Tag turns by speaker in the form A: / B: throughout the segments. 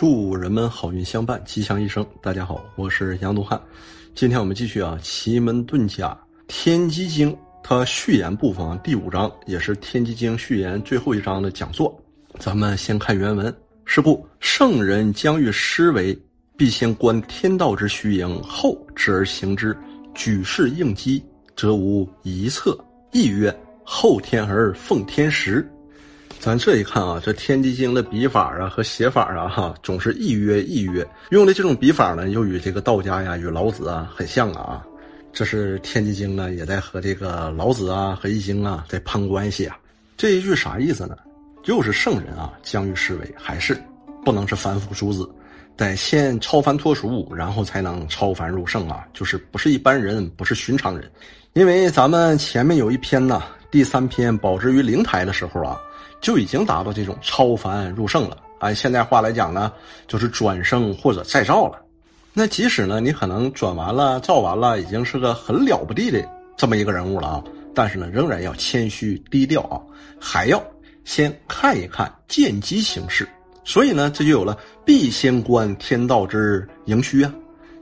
A: 祝人们好运相伴，吉祥一生。大家好，我是杨东汉。今天我们继续啊，《奇门遁甲·天机经》它序言部分第五章，也是《天机经》序言最后一章的讲座。咱们先看原文：是故圣人将欲施为，必先观天道之虚盈，后知而行之。举世应机，则无一策。亦曰：后天而奉天时。咱这一看啊，这《天机经》的笔法啊和写法啊，哈，总是一约一约用的这种笔法呢，又与这个道家呀、与老子啊很像啊。这是《天机经》呢，也在和这个老子啊和易经啊在攀关系啊。这一句啥意思呢？就是圣人啊，将欲施为，还是不能是凡夫俗子，得先超凡脱俗，然后才能超凡入圣啊。就是不是一般人，不是寻常人。因为咱们前面有一篇呢，第三篇宝之于灵台的时候啊。就已经达到这种超凡入圣了。按现代话来讲呢，就是转生或者再造了。那即使呢，你可能转完了、造完了，已经是个很了不地的这么一个人物了啊，但是呢，仍然要谦虚低调啊，还要先看一看见机行事。所以呢，这就有了必先观天道之盈虚啊。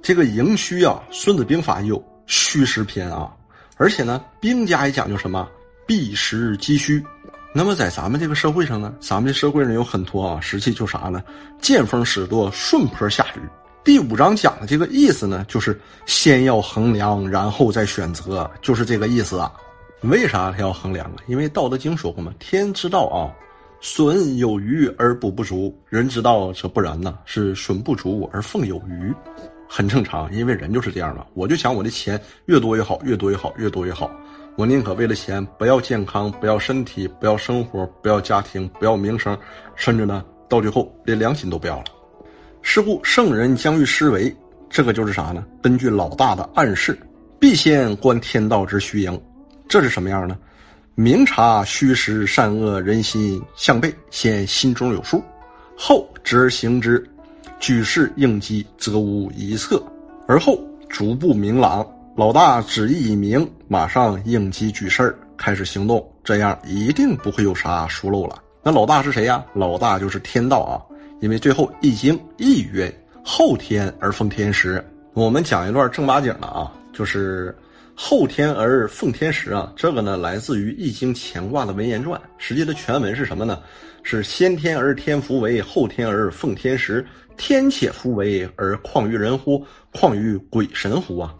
A: 这个盈虚啊，《孙子兵法》有虚实篇啊，而且呢，兵家也讲究什么避实击虚。那么在咱们这个社会上呢，咱们这社会上有很多啊，实际就啥呢？见风使舵，顺坡下驴。第五章讲的这个意思呢，就是先要衡量，然后再选择，就是这个意思啊。为啥他要衡量啊？因为《道德经》说过嘛，天之道啊，损有余而补不足；人之道则不然呢，是损不足而奉有余。很正常，因为人就是这样嘛。我就想我的钱越多越好，越多越好，越多越好。我宁可为了钱，不要健康，不要身体，不要生活，不要家庭，不要名声，甚至呢，到最后连良心都不要了。是故圣人将欲施为，这个就是啥呢？根据老大的暗示，必先观天道之虚盈。这是什么样呢？明察虚实善恶人心向背，先心中有数，后知而行之，举世应机，则无一策，而后逐步明朗。老大旨意已明，马上应机举事儿，开始行动，这样一定不会有啥疏漏了。那老大是谁呀？老大就是天道啊！因为最后《易经》易曰：“后天而奉天时。”我们讲一段正八经的啊，就是“后天而奉天时”啊。这个呢，来自于《易经》乾卦的文言传。实际的全文是什么呢？是“先天而天福为，后天而奉天时。天且福为，而况于人乎？况于鬼神乎？”啊。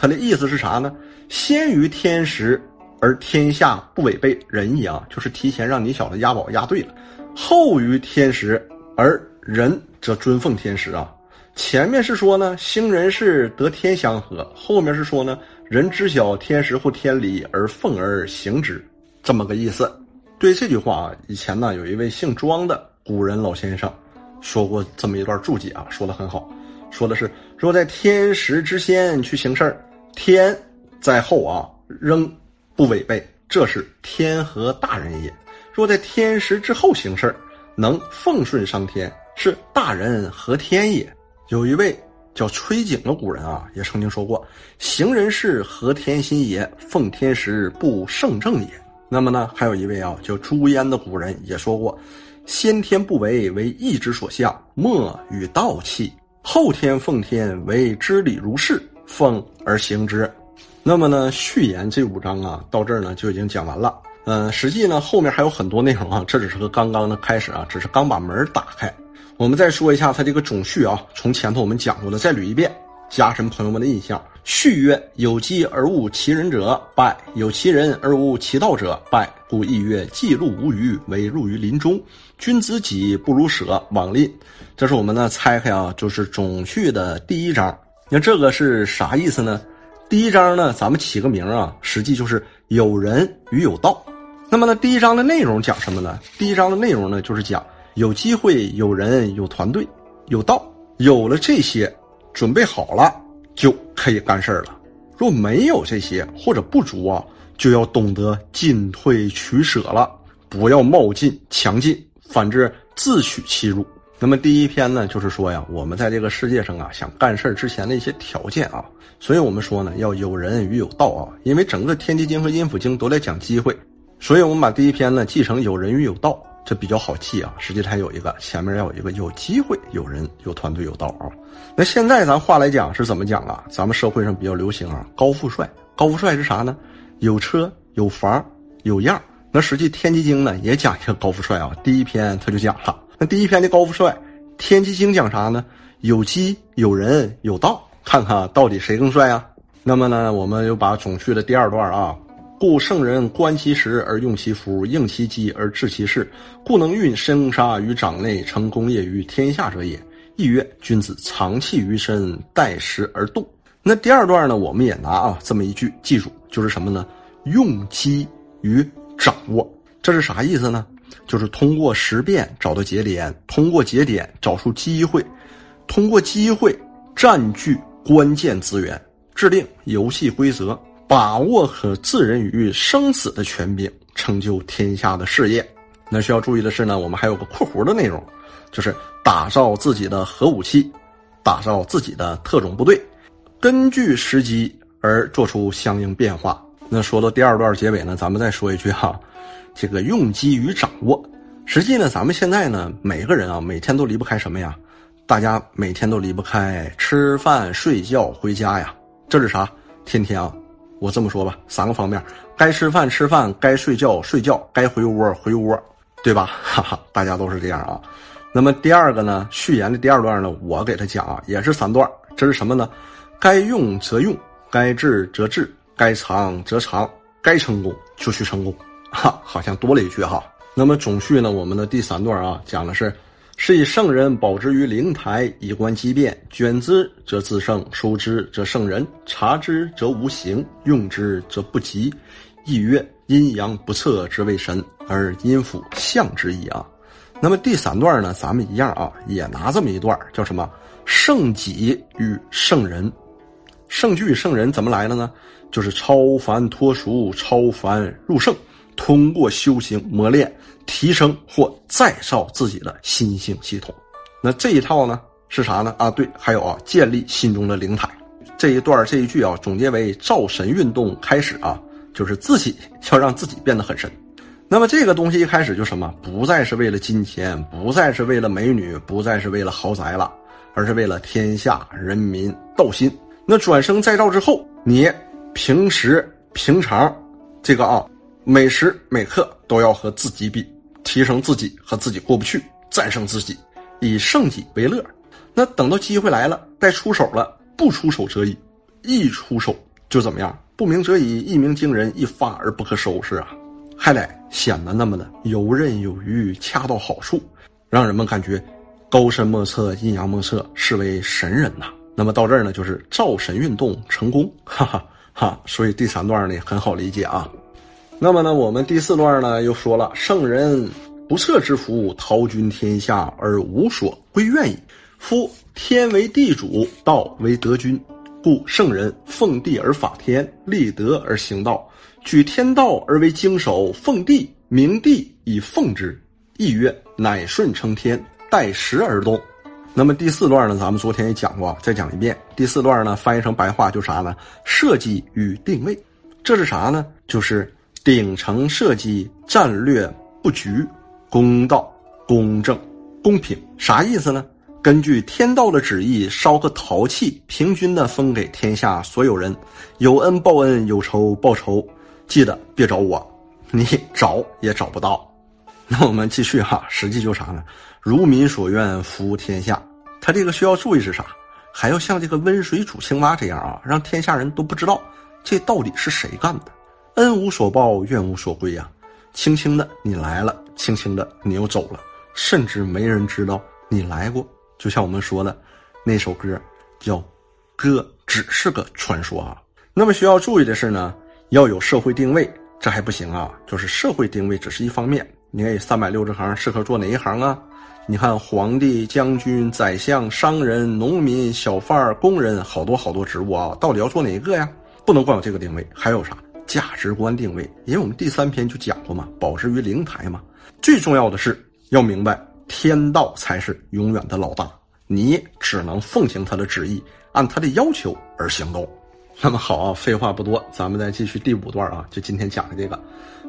A: 他的意思是啥呢？先于天时，而天下不违背人意啊，就是提前让你小子押宝押对了；后于天时，而人则尊奉天时啊。前面是说呢，兴人事得天相合；后面是说呢，人知晓天时或天理而奉而行之，这么个意思。对这句话啊，以前呢有一位姓庄的古人老先生说过这么一段注解啊，说的很好，说的是若在天时之先去行事儿。天在后啊，仍不违背，这是天和大人也。若在天时之后行事能奉顺上天，是大人和天也。有一位叫崔景的古人啊，也曾经说过：“行人事合天心也，奉天时不胜正也。”那么呢，还有一位啊叫朱焉的古人也说过：“先天不为，为义之所向，莫与道气；后天奉天，为知礼如是。”奉而行之，那么呢？序言这五章啊，到这儿呢就已经讲完了。嗯，实际呢后面还有很多内容啊，这只是个刚刚的开始啊，只是刚把门打开。我们再说一下它这个总序啊，从前头我们讲过的，再捋一遍，加深朋友们的印象。序曰：有机而无其人者败，有其人而无其道者败。故亦曰：记录无余，为入于林中。君子己不如舍，往吝。这是我们呢拆开啊，就是总序的第一章。那这个是啥意思呢？第一章呢，咱们起个名啊，实际就是有人与有道。那么呢，第一章的内容讲什么呢？第一章的内容呢，就是讲有机会、有人、有团队、有道，有了这些，准备好了就可以干事儿了。若没有这些或者不足啊，就要懂得进退取舍了，不要冒进强进，反之自取其辱。那么第一篇呢，就是说呀，我们在这个世界上啊，想干事儿之前的一些条件啊，所以我们说呢，要有人与有道啊，因为整个天地经和阴府经都在讲机会，所以我们把第一篇呢记成有人与有道。这比较好记啊。实际它有一个前面要有一个有机会、有人、有团队、有道啊。那现在咱话来讲是怎么讲啊？咱们社会上比较流行啊，高富帅。高富帅是啥呢？有车有房有样。那实际天机经呢也讲一个高富帅啊。第一篇他就讲了，那第一篇的高富帅，天机经讲啥呢？有机有人有道，看看到底谁更帅啊？那么呢，我们又把总序的第二段啊。故圣人观其时而用其福，应其机而治其事，故能运生杀于掌内，成功业于天下者也。亦曰：君子藏器于身，待时而动。那第二段呢？我们也拿啊这么一句记住，就是什么呢？用机于掌握，这是啥意思呢？就是通过识变找到节点，通过节点找出机会，通过机会占据关键资源，制定游戏规则。把握可置人于生死的权柄，成就天下的事业。那需要注意的是呢，我们还有个括弧的内容，就是打造自己的核武器，打造自己的特种部队，根据时机而做出相应变化。那说到第二段结尾呢，咱们再说一句哈，这个用机与掌握。实际呢，咱们现在呢，每个人啊，每天都离不开什么呀？大家每天都离不开吃饭、睡觉、回家呀。这是啥？天天啊。我这么说吧，三个方面：该吃饭吃饭，该睡觉睡觉，该回窝回窝，对吧？哈哈，大家都是这样啊。那么第二个呢，序言的第二段呢，我给他讲啊，也是三段。这是什么呢？该用则用，该治则治，该藏则藏，该成功就去成功。哈，好像多了一句哈。那么总序呢，我们的第三段啊，讲的是。是以圣人保之于灵台，以观机变；卷之则自胜，收之则圣人，察之则无形，用之则不及。亦曰：阴阳不测之谓神，而阴府象之矣啊。那么第三段呢，咱们一样啊，也拿这么一段，叫什么？圣己与圣人，圣具与圣人怎么来的呢？就是超凡脱俗，超凡入圣。通过修行磨练，提升或再造自己的心性系统。那这一套呢是啥呢？啊，对，还有啊，建立心中的灵台。这一段这一句啊，总结为造神运动开始啊，就是自己要让自己变得很神。那么这个东西一开始就什么？不再是为了金钱，不再是为了美女，不再是为了豪宅了，而是为了天下人民道心。那转生再造之后，你平时平常这个啊。每时每刻都要和自己比，提升自己，和自己过不去，战胜自己，以胜己为乐。那等到机会来了，该出手了，不出手则已；一出手就怎么样？不鸣则已，一鸣惊人，一发而不可收拾啊！还得显得那么的游刃有余，恰到好处，让人们感觉高深莫测，阴阳莫测，是为神人呐。那么到这儿呢，就是造神运动成功，哈哈哈。所以第三段呢很好理解啊。那么呢，我们第四段呢又说了：圣人不测之福，陶君天下而无所归愿矣。夫天为地主，道为德君，故圣人奉地而法天，立德而行道，举天道而为经首，奉地明地以奉之。亦曰：乃顺承天，待时而动。那么第四段呢，咱们昨天也讲过，再讲一遍。第四段呢，翻译成白话就啥呢？设计与定位，这是啥呢？就是。顶层设计战略布局，公道、公正、公平，啥意思呢？根据天道的旨意，烧个陶器，平均的分给天下所有人，有恩报恩，有仇报仇。记得别找我，你找也找不到。那我们继续哈，实际就啥呢？如民所愿，服务天下。他这个需要注意是啥？还要像这个温水煮青蛙这样啊，让天下人都不知道这到底是谁干的。恩无所报，怨无所归呀！轻轻的你来了，轻轻的你又走了，甚至没人知道你来过。就像我们说的那首歌，叫《歌只是个传说》啊。那么需要注意的是呢，要有社会定位，这还不行啊。就是社会定位只是一方面，你看三百六十行适合做哪一行啊？你看皇帝、将军、宰相、商人、农民、小贩、工人，好多好多职务啊，到底要做哪一个呀？不能光有这个定位，还有啥？价值观定位，因为我们第三篇就讲过嘛，保之于灵台嘛。最重要的是要明白，天道才是永远的老大，你只能奉行他的旨意，按他的要求而行动。那么好啊，废话不多，咱们再继续第五段啊，就今天讲的这个。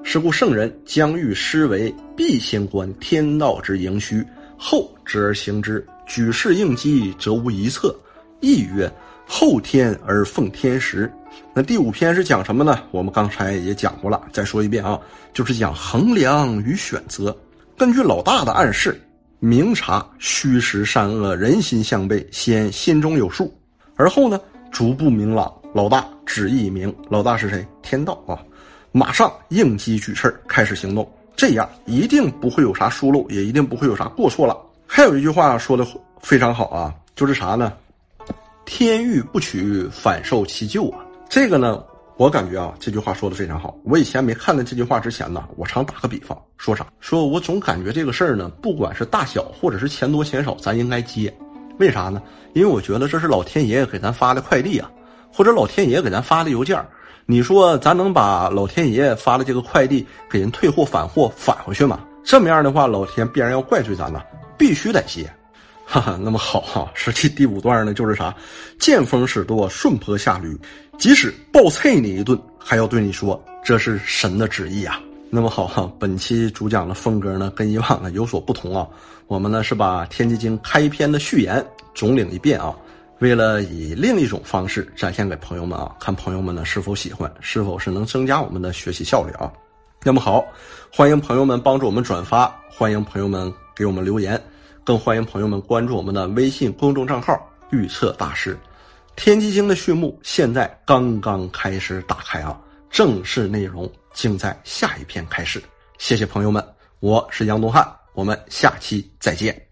A: 是故圣人将欲施为，必先观天道之盈虚，后知而行之。举世应机，则无一策。亦曰：后天而奉天时。那第五篇是讲什么呢？我们刚才也讲过了，再说一遍啊，就是讲衡量与选择。根据老大的暗示，明察虚实善恶，人心向背，先心中有数，而后呢，逐步明朗。老大旨意明，老大是谁？天道啊。马上应机举事开始行动，这样一定不会有啥疏漏，也一定不会有啥过错了。还有一句话说的非常好啊，就是啥呢？天欲不取，反受其咎啊。这个呢，我感觉啊，这句话说的非常好。我以前没看到这句话之前呢，我常打个比方，说啥？说我总感觉这个事儿呢，不管是大小或者是钱多钱少，咱应该接。为啥呢？因为我觉得这是老天爷给咱发的快递啊，或者老天爷给咱发的邮件。你说咱能把老天爷发的这个快递给人退货返货返回去吗？这么样的话，老天必然要怪罪咱呐，必须得接。哈哈，那么好哈，实际第五段呢就是啥，见风使舵，顺坡下驴，即使暴啐你一顿，还要对你说这是神的旨意啊。那么好哈，本期主讲的风格呢跟以往呢有所不同啊，我们呢是把《天机经》开篇的序言总领一遍啊。为了以另一种方式展现给朋友们啊，看朋友们呢是否喜欢，是否是能增加我们的学习效率啊？那么好，欢迎朋友们帮助我们转发，欢迎朋友们给我们留言，更欢迎朋友们关注我们的微信公众账号“预测大师”。天机星的序幕现在刚刚开始打开啊，正式内容竟在下一篇开始。谢谢朋友们，我是杨东汉，我们下期再见。